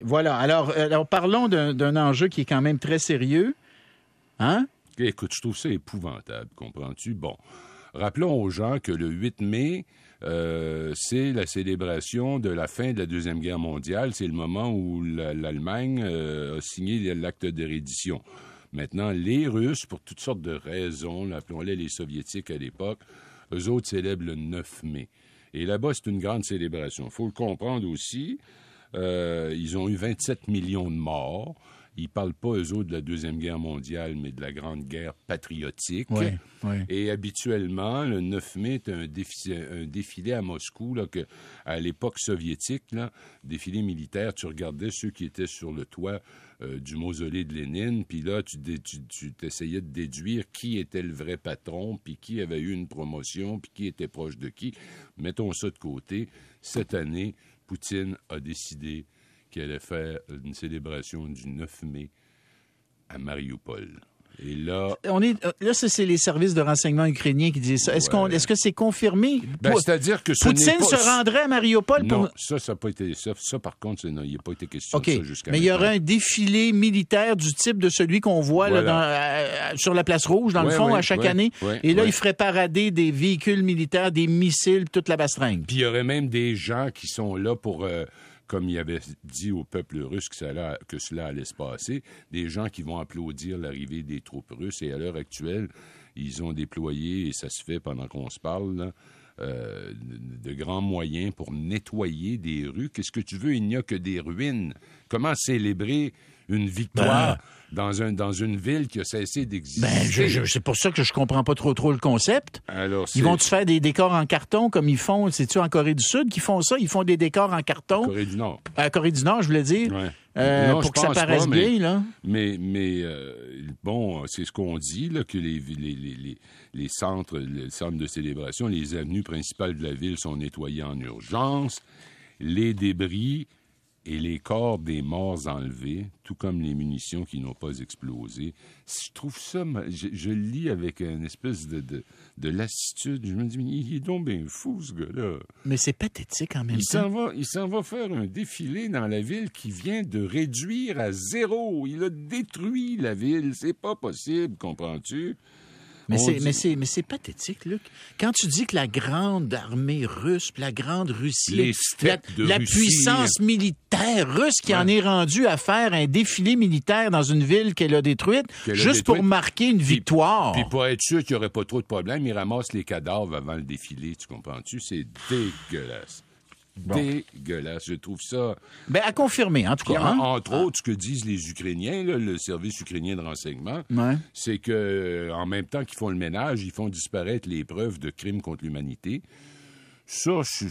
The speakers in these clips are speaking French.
Voilà. Alors, euh, parlons d'un enjeu qui est quand même très sérieux. Hein? Écoute, je trouve ça épouvantable, comprends-tu? Bon, rappelons aux gens que le 8 mai, euh, c'est la célébration de la fin de la Deuxième Guerre mondiale. C'est le moment où la- l'Allemagne euh, a signé l'acte de. Maintenant, les Russes, pour toutes sortes de raisons, appelons-les les Soviétiques à l'époque, eux autres célèbrent le 9 mai. Et là-bas, c'est une grande célébration. Il faut le comprendre aussi. Euh, ils ont eu 27 millions de morts. Ils parlent pas, eux autres, de la Deuxième Guerre mondiale, mais de la Grande Guerre patriotique. Oui, oui. Et habituellement, le 9 mai est un, défi- un défilé à Moscou, là, que, à l'époque soviétique, là, défilé militaire, tu regardais ceux qui étaient sur le toit euh, du mausolée de Lénine, puis là, tu, dé- tu, tu essayais de déduire qui était le vrai patron, puis qui avait eu une promotion, puis qui était proche de qui. Mettons ça de côté. Cette année, Poutine a décidé qu'il allait faire une célébration du 9 mai à Mariupol. Et là, On est, euh, là, c'est les services de renseignement ukrainiens qui disent ça. Est-ce qu'on, est-ce que c'est confirmé? ben, c'est-à-dire que ce Poutine pas... se rendrait à Mariupol pour... Ça, ça n'a pas été. Ça, ça, par contre, il n'y a pas été question de ça jusqu'à Mais il y aurait un défilé militaire du type de celui qu'on voit là, Voilà. dans- euh, sur la place rouge, dans le fond, ouais, à chaque année. Et là, il ferait parader des véhicules militaires, des missiles, toute la bastringue. Puis il y aurait même des gens qui sont là pour, euh, comme il avait dit au peuple russe que, cela allait se passer, des gens qui vont applaudir l'arrivée des troupes russes. Et à l'heure actuelle, ils ont déployé, et ça se fait pendant qu'on se parle, euh, de grands moyens pour nettoyer des rues. Qu'est-ce que tu veux? Il n'y a que des ruines. Comment célébrer une victoire dans, un, dans une ville qui a cessé d'exister? Ben, je- je- c'est pour ça que je comprends pas trop trop le concept. Alors, Ils vont-tu faire des décors en carton comme ils font, c'est-tu en Corée du Sud qu'ils font ça? Ils font des décors en carton? Corée du Nord. À Corée du Nord, je voulais dire. Ouais. Euh, Non, pour que ça paraisse pas, mais- bien, là. Mais, mais euh, bon, c'est ce qu'on dit, là, que les, les, les, les, les centres, les centres de célébration, les avenues principales de la ville sont nettoyées en urgence. Les débris et les corps des morts enlevés, tout comme les munitions qui n'ont pas explosé. Je trouve ça, je, je le lis avec une espèce de, de, de lassitude. Je me dis, mais il est donc bien fou, ce gars-là. Mais c'est pathétique en même Il temps. s'en va, il s'en va faire un défilé dans la ville qui vient de réduire à zéro. Il a détruit la ville. C'est pas possible, comprends-tu? Mais c'est, dit- mais, c'est, mais c'est pathétique, Luc. Quand tu dis que la grande armée russe, la grande Russie, la, steppes de la Russie. puissance militaire russe qui Ouais. en est rendue à faire un défilé militaire dans une ville qu'elle a détruite, a juste détruite. pour marquer une victoire. Puis pour être sûr qu'il n'y aurait pas trop de problèmes, il ramasse les cadavres avant le défilé, tu comprends-tu? C'est dégueulasse. Dégueulasse. Je trouve ça. Ben, à confirmer, en tout cas. hein? entre autres, ce que disent les Ukrainiens, là, le service ukrainien de renseignement, Ouais. c'est que euh, en même temps qu'ils font le ménage, ils font disparaître les preuves de crimes contre l'humanité. Ça, je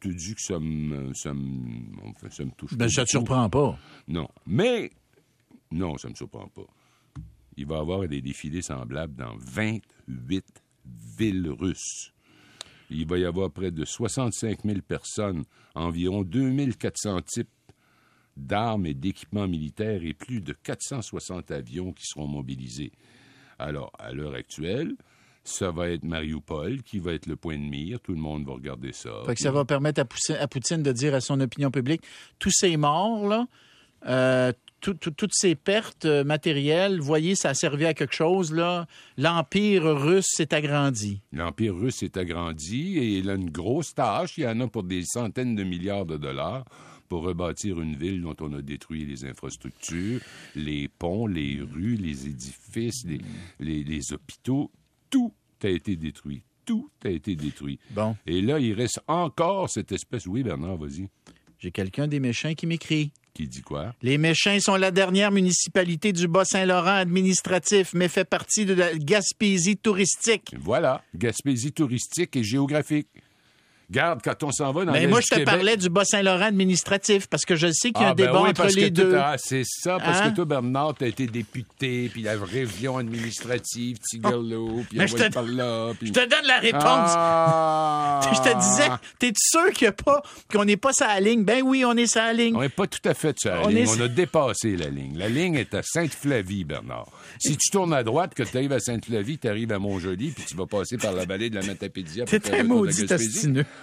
te dis que ça me, ça me, enfin, ça me touche. Ben, pas ça te beaucoup. surprend pas. Non. Mais, non, ça me surprend pas. Il va y avoir des défilés semblables dans 28 villes russes. Il va y avoir près de 65 000 personnes, environ 2400 types d'armes et d'équipements militaires et plus de 460 avions qui seront mobilisés. Alors, à l'heure actuelle, ça va être Mariupol qui va être le point de mire. Tout le monde va regarder ça. Fait que ça va permettre à Poutine, à Poutine de dire à son opinion publique, tous ces morts, là, euh, tout- tout- toutes ces pertes euh, matérielles, voyez, ça a servi à quelque chose, là. L'Empire russe s'est agrandi. L'Empire russe est agrandi et il a une grosse tâche. Il y en a pour des centaines de milliards de dollars pour rebâtir une ville dont on a détruit les infrastructures, les ponts, les rues, les édifices, les, les- les hôpitaux. Tout a été détruit. Tout a été détruit. Bon, Et là, il reste encore cette espèce... Oui, Bernard, vas-y. j'ai quelqu'un des méchants qui m'écrit. Qui dit quoi? Les Méchants sont la dernière municipalité du Bas-Saint-Laurent administratif, mais fait partie de la Gaspésie touristique. Voilà. Gaspésie touristique et géographique. Garde, quand on s'en va dans Mais moi, je te Québec- parlais du Bas-Saint-Laurent administratif, parce que je sais qu'il y a Ah, un ben débat oui, entre parce les que deux. ah, c'est ça, parce Hein? que toi, Bernard, t'as été député, puis la région administrative, Tigolo, puis je te- par là, puis... Je te donne la réponse. Ah! Je te disais, t'es sûr qu'il y a pas, qu'on n'est pas sur la ligne? Ben oui, on est sur la ligne. On n'est pas tout à fait sur la On ligne. est- On a dépassé la ligne. La ligne est à Sainte-Flavie, Bernard. Si tu tournes à droite, que tu arrives à Sainte-Flavie, tu arrives à Montjoli, puis tu vas passer par la vallée de la Matapédia. T'es un maudit.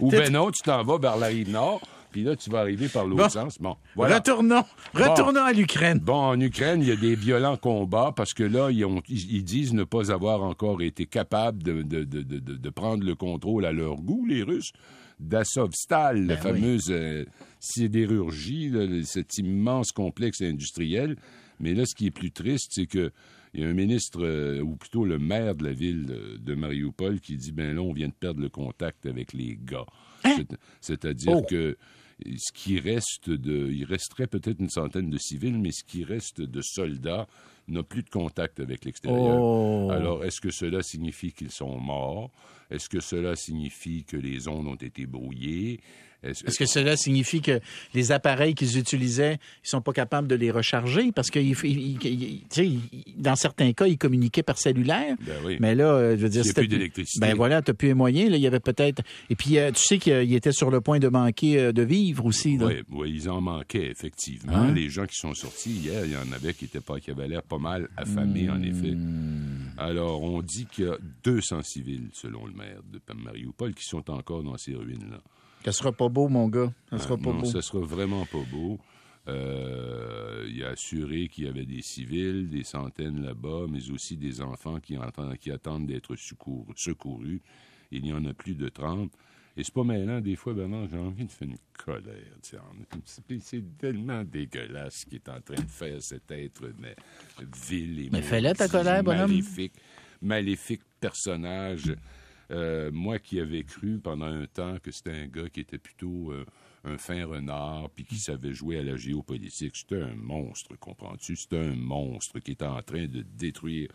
Ou ben non, tu t'en vas vers la rive nord, puis là, tu vas arriver par l'autre Bon. sens. Bon, voilà. Retournons, retournons à l'Ukraine. Bon, en Ukraine, il y a des violents combats parce que là, ils, ont- ils- ils disent ne pas avoir encore été capables de, de- de- de- de- de prendre le contrôle à leur goût, les Russes, d'Azovstal, la Ben oui. fameuse euh, sidérurgie, là, cet immense complexe industriel. Mais là, ce qui est plus triste, c'est que il y a un ministre, euh, ou plutôt le maire de la ville de Mariupol, qui dit, ben là, on vient de perdre le contact avec les gars. C'est- C'est-à-dire Oh. que ce qui reste de... Il resterait peut-être une centaine de civils, mais ce qui reste de soldats n'a plus de contact avec l'extérieur. Oh. Alors, est-ce que cela signifie qu'ils sont morts? Est-ce que cela signifie que les ondes ont été brouillées? Est-ce que cela signifie que les appareils qu'ils utilisaient, ils sont pas capables de les recharger? Parce que, il- il- il- tu sais, il- dans certains cas, ils communiquaient par cellulaire. Ben oui. Mais là, euh, je veux dire, S'il y a plus d'électricité. Ben voilà, t'as plus les moyens. Là, il y avait peut-être. Et puis, euh, tu sais qu'il était sur le point de manquer euh, de vivre aussi. Là. Oui, oui, ils en manquaient, effectivement. Hein? Les gens qui sont sortis hier, il y en avait qui, étaient pas, qui avaient l'air pas mal affamés, en effet. Hmm. Alors, on dit qu'il y a 200 civils, selon le maire de Mariupol, qui sont encore dans ces ruines-là. Ça sera pas beau, mon gars. Ça sera Ah, pas non, beau. ça sera vraiment pas beau. Euh, il a assuré qu'il y avait des civils, des centaines là-bas, mais aussi des enfants qui, entendent- qui attendent d'être secourus. Il y en a plus de 30. Et c'est pas mêlant, des fois, Bernard, j'ai envie de faire une colère. C'est- tellement dégueulasse ce qui est en train de faire cet être mais, vil et Mais fais-le, ta colère, bonhomme. Maléfique, maléfique personnage. Euh, moi qui avais cru pendant un temps que c'était un gars qui était plutôt euh, un fin renard, puis qui savait jouer à la géopolitique, c'était un monstre, comprends-tu? C'était un monstre qui était en train de détruire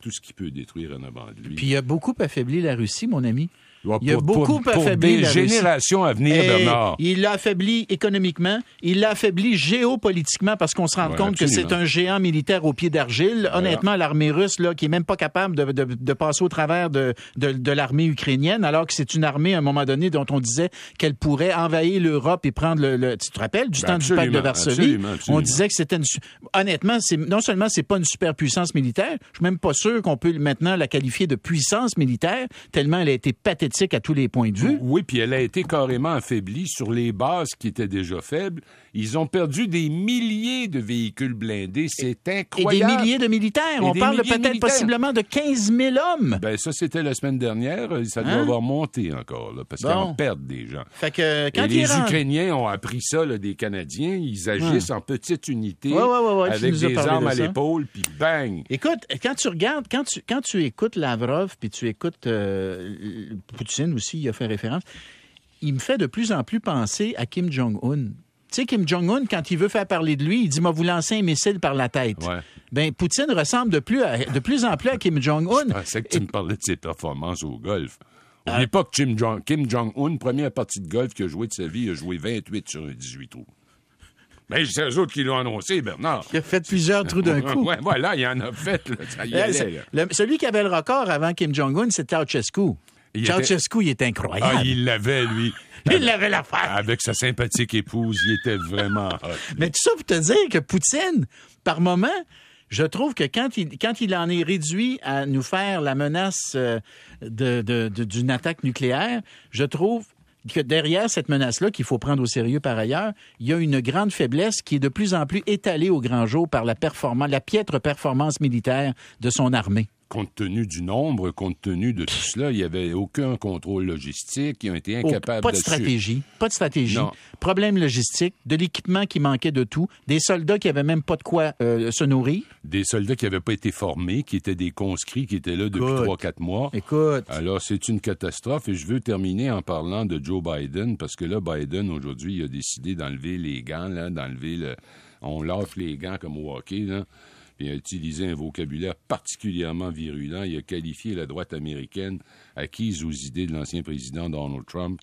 tout ce qui peut détruire en avant de lui. Puis il a beaucoup affaibli la Russie, mon ami. Ouais, il a pour- beaucoup pour- pour affaibli des la Russie. générations à venir, Et Bernard. Il l'a affaibli économiquement, il l'a affaibli géopolitiquement parce qu'on se rend Ouais, compte que c'est un géant militaire au pied d'argile. Honnêtement, l'armée russe, là, qui est même pas capable de, de- de passer au travers de, l'armée ukrainienne, alors que c'est une armée, à un moment donné, dont on disait qu'elle pourrait envahir l'Europe et prendre le, le- Tu te rappelles du Ben, temps du pacte de Varsovie? absolument, absolument. On disait que c'était une... Honnêtement, non seulement c'est pas une superpuissance militaire, je suis même pas sûr qu'on peut maintenant la qualifier de puissance militaire, tellement elle a été pathétique à tous les points de vue. Oui, puis elle a été carrément affaiblie sur les bases qui étaient déjà faibles. Ils ont perdu des milliers de véhicules blindés. C'est Et des incroyable. milliers de militaires. Et On parle peut-être possiblement de 15 000 hommes. Ben, ça, c'était la semaine dernière. Ça doit Hein? avoir monté encore, là, parce Bon. qu'ils en perdent des gens. Fait que quand Et les rentre- Ukrainiens ont appris ça là, des Canadiens. Ils agissent en petite unité, Ouais, ouais, avec des armes de à l'épaule, puis bang! Écoute, quand tu regardes, quand tu, quand tu écoutes Lavrov, puis tu écoutes euh, Poutine aussi, il a fait référence, il me fait de plus en plus penser à Kim Jong-un. Tu sais, Kim Jong-un, quand il veut faire parler de lui, il dit, m'a vous lancer un missile par la tête. Ouais. Ben, Poutine ressemble de plus, à- de plus en plus à Kim Jong-un. Je pensais que tu me parlais de ses performances au golf. Ah. N'oubliez pas que Kim Jong- Kim Jong-un, première partie de golf qu'il a joué de sa vie, il a joué 28 sur un 18 trous. Mais c'est eux autres qui l'ont annoncé, Bernard. Il a fait plusieurs trous d'un coup. Ouais, voilà, il en a fait. Là, ça y allait, c'est- là. le- celui qui avait le record avant Kim Jong-un, c'était Ceausescu. Il était- Ceausescu, il est incroyable. Ah, il l'avait, lui. Il avait l'affaire. Avec sa sympathique épouse, il était vraiment hot. Mais tout ça pour te dire que Poutine, par moment, je trouve que quand il, quand il en est réduit à nous faire la menace euh, de, de- de- d'une attaque nucléaire, je trouve que derrière cette menace-là, qu'il faut prendre au sérieux par ailleurs, il y a une grande faiblesse qui est de plus en plus étalée au grand jour par la performance, la piètre performance militaire de son armée. Compte tenu du nombre, compte tenu de tout cela, il n'y avait aucun contrôle logistique. Ils ont été Oh, incapables pas de stratégie, pas de stratégie. Non. Problème logistique, de l'équipement qui manquait de tout, des soldats qui avaient même pas de quoi euh, se nourrir. Des soldats qui n'avaient pas été formés, qui étaient des conscrits, qui étaient là depuis Écoute. 3-4 mois. Écoute, Alors, c'est une catastrophe et je veux terminer en parlant de Joe Biden parce que là, Biden, aujourd'hui, il a décidé d'enlever les gants, là, d'enlever le. On lave les gants comme au hockey, là. Puis il a utilisé un vocabulaire particulièrement virulent. Il a qualifié la droite américaine, acquise aux idées de l'ancien président Donald Trump,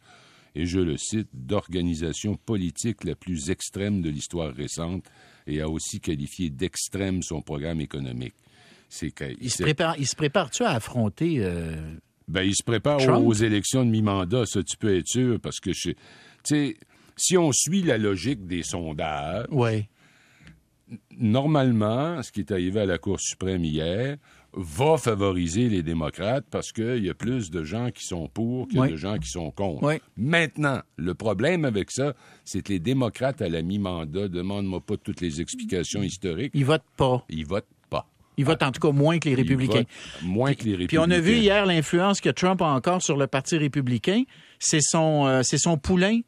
et je le cite, d'organisation politique la plus extrême de l'histoire récente, et a aussi qualifié d'extrême son programme économique. C'est il se prépare, il se prépare-tu à affronter euh, ben, il se prépare Trump? aux élections de mi-mandat, ça, tu peux être sûr, parce que, je- si on suit la logique des sondages, Ouais. Normalement, ce qui est arrivé à la Cour suprême hier va favoriser les démocrates parce qu'il y a plus de gens qui sont pour que Oui. de gens qui sont contre. Oui. Maintenant, le problème avec ça, c'est que les démocrates à la mi-mandat, demande-moi pas toutes les explications historiques, Ils votent pas. ils votent pas. Ils votent en tout cas moins que les républicains. moins que les républicains. Puis on a vu hier l'influence que Trump a encore sur le Parti républicain. C'est son, euh, c'est son poulain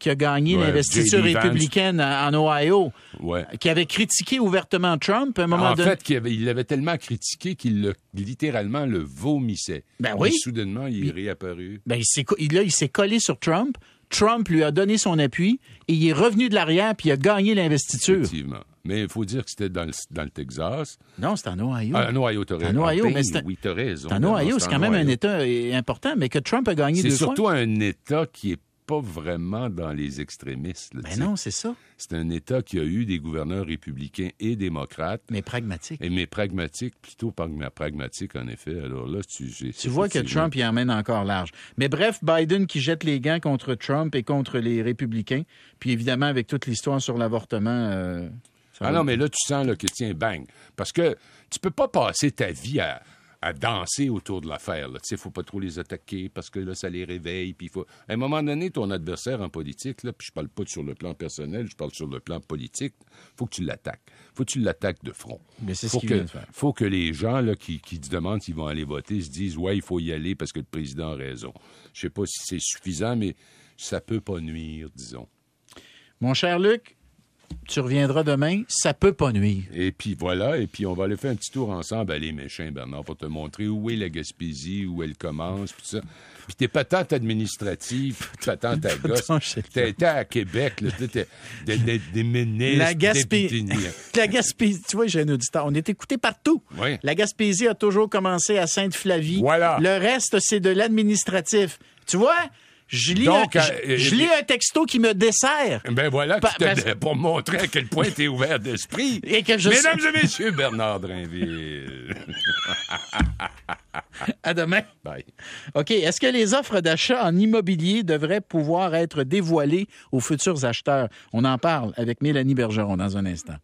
qui a gagné Ouais, l'investiture républicaine en en Ohio, Ouais. qui avait critiqué ouvertement Trump à un moment En donné. fait, qu'il avait- il l'avait tellement critiqué qu'il le- littéralement le vomissait. Ben oui. Et soudainement, il est réapparu. Ben, il s'est, co- il- là, il s'est collé sur Trump. Trump lui a donné son appui et il est revenu de l'arrière puis il a gagné l'investiture. Effectivement. Mais il faut dire que c'était dans le, dans le Texas. Non, c'est en Ohio. Ah, en Ohio, t'as En raison. Ohio, Ah, mais c'est un- Oui, t'as raison. c'est en Ohio, c'est en quand même un. État euh, important, mais que Trump a gagné C'est deux surtout fois. un État qui est pas vraiment dans les extrémistes. là, Ben sais. non, c'est ça. C'est un État qui a eu des gouverneurs républicains et démocrates, Mais pragmatique. et mais pragmatiques, plutôt pragma- pragmatiques, en effet. Alors là, tu, Tu vois que Trump y emmène encore large. Mais bref, Biden qui jette les gants contre Trump et contre les républicains, puis évidemment avec toute l'histoire sur l'avortement. euh, Ah non, mais là, tu sens là, que tiens, bang. Parce que tu peux pas passer ta vie à, à danser autour de l'affaire. Tu sais, faut pas trop les attaquer parce que là, ça les réveille. Puis il faut... À un moment donné, ton adversaire en politique, là, puis je parle pas sur le plan personnel, je parle sur le plan politique, faut que tu l'attaques. faut que tu l'attaques de front. Mais c'est ce faut qu'il que, vient de faire. faut que les gens là, qui, qui se demandent s'ils vont aller voter se disent Ouais, il faut y aller parce que le président a raison. Je sais pas si c'est suffisant, mais ça peut pas nuire, disons. Mon cher Luc, tu reviendras demain. Ça peut pas nuire. Et puis voilà, et puis on va aller faire un petit tour ensemble à les méchants, Bernard, pour te montrer où est la Gaspésie, où elle commence, puis ça. Puis tes patentes administratives, patentes à gosse, été à Québec, là, t'étais des, des, des ministres, La des Gaspésie. La Gaspésie, tu vois, j'ai un auditeur. On est écouté partout. Oui. La Gaspésie a toujours commencé à Sainte-Flavie. Voilà. Le reste, c'est de l'administratif. Tu vois, je lis, Donc, un, euh, je, je lis un texto qui me dessert. Ben voilà, Pa- te- pour montrer à quel point t'es ouvert d'esprit. Et que je Mesdames et messieurs, Bernard Drainville. À demain. Bye. OK. Est-ce que les offres d'achat en immobilier devraient pouvoir être dévoilées aux futurs acheteurs? On en parle avec Mélanie Bergeron dans un instant.